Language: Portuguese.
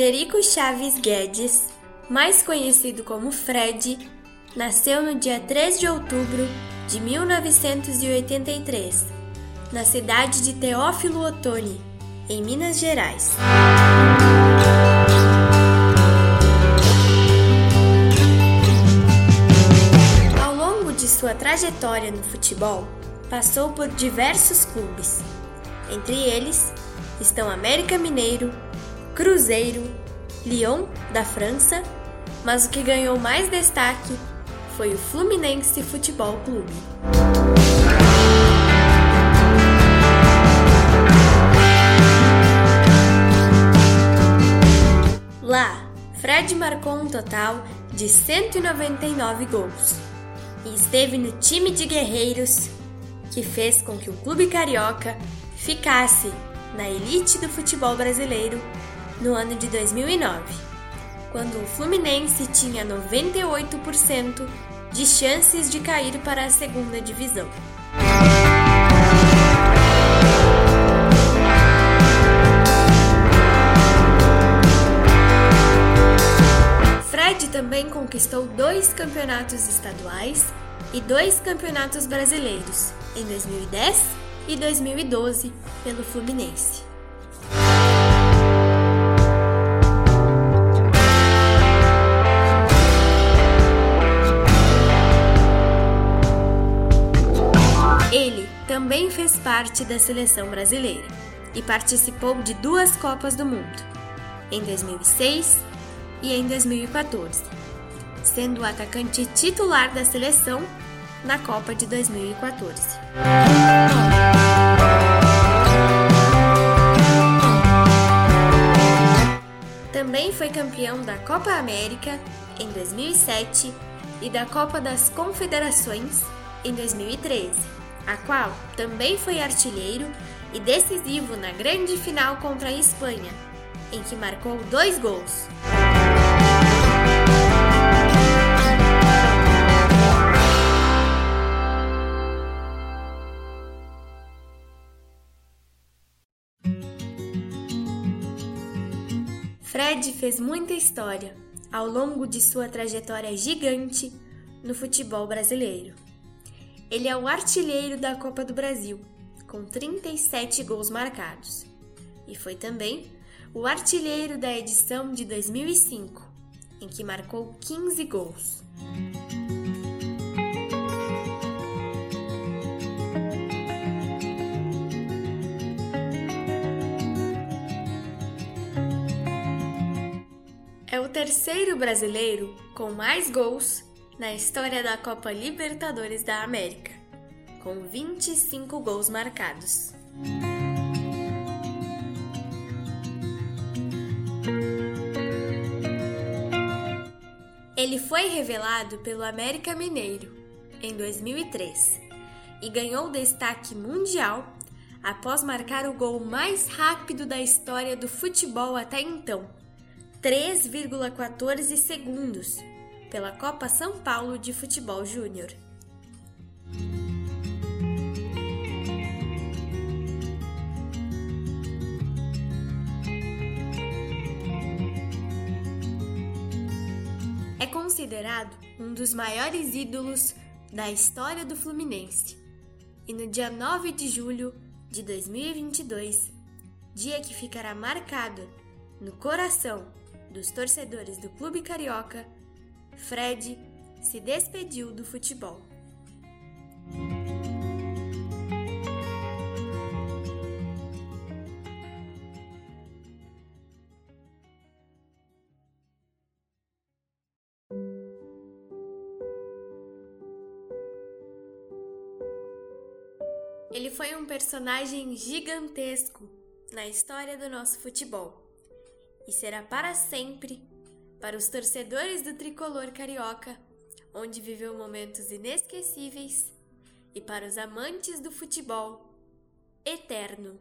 Frederico Chaves Guedes, mais conhecido como Fred, nasceu no dia 3 de outubro de 1983, na cidade de Teófilo Otoni, em Minas Gerais. Ao longo de sua trajetória no futebol, passou por diversos clubes. Entre eles estão América Mineiro, Cruzeiro, Lyon da França, mas o que ganhou mais destaque foi o Fluminense Futebol Clube. Lá, Fred marcou um total de 199 gols e esteve no time de guerreiros que fez com que o clube carioca ficasse na elite do futebol brasileiro no ano de 2009, quando o Fluminense tinha 98% de chances de cair para a segunda divisão. Fred também conquistou dois campeonatos estaduais e dois campeonatos brasileiros em 2010 e 2012 pelo Fluminense. Também fez parte da seleção brasileira e participou de duas Copas do Mundo, em 2006 e em 2014, sendo o atacante titular da seleção na Copa de 2014. Também foi campeão da Copa América em 2007 e da Copa das Confederações em 2013 a qual também foi artilheiro e decisivo na grande final contra a Espanha, em que marcou dois gols. Fred fez muita história ao longo de sua trajetória gigante no futebol brasileiro. Ele é o artilheiro da Copa do Brasil, com 37 gols marcados. E foi também o artilheiro da edição de 2005, em que marcou 15 gols. É o terceiro brasileiro com mais gols na história da Copa Libertadores da América, com 25 gols marcados. Ele foi revelado pelo América Mineiro em 2003 e ganhou destaque mundial após marcar o gol mais rápido da história do futebol até então, 3,14 segundos, pela Copa São Paulo de Futebol Júnior. É considerado um dos maiores ídolos da história do Fluminense. E no dia 9 de julho de 2022, dia que ficará marcado no coração dos torcedores do Clube Carioca, Fred se despediu do futebol. Ele foi um personagem gigantesco na história do nosso futebol e será para sempre para os torcedores do tricolor carioca, onde viveu momentos inesquecíveis, e para os amantes do futebol, eterno.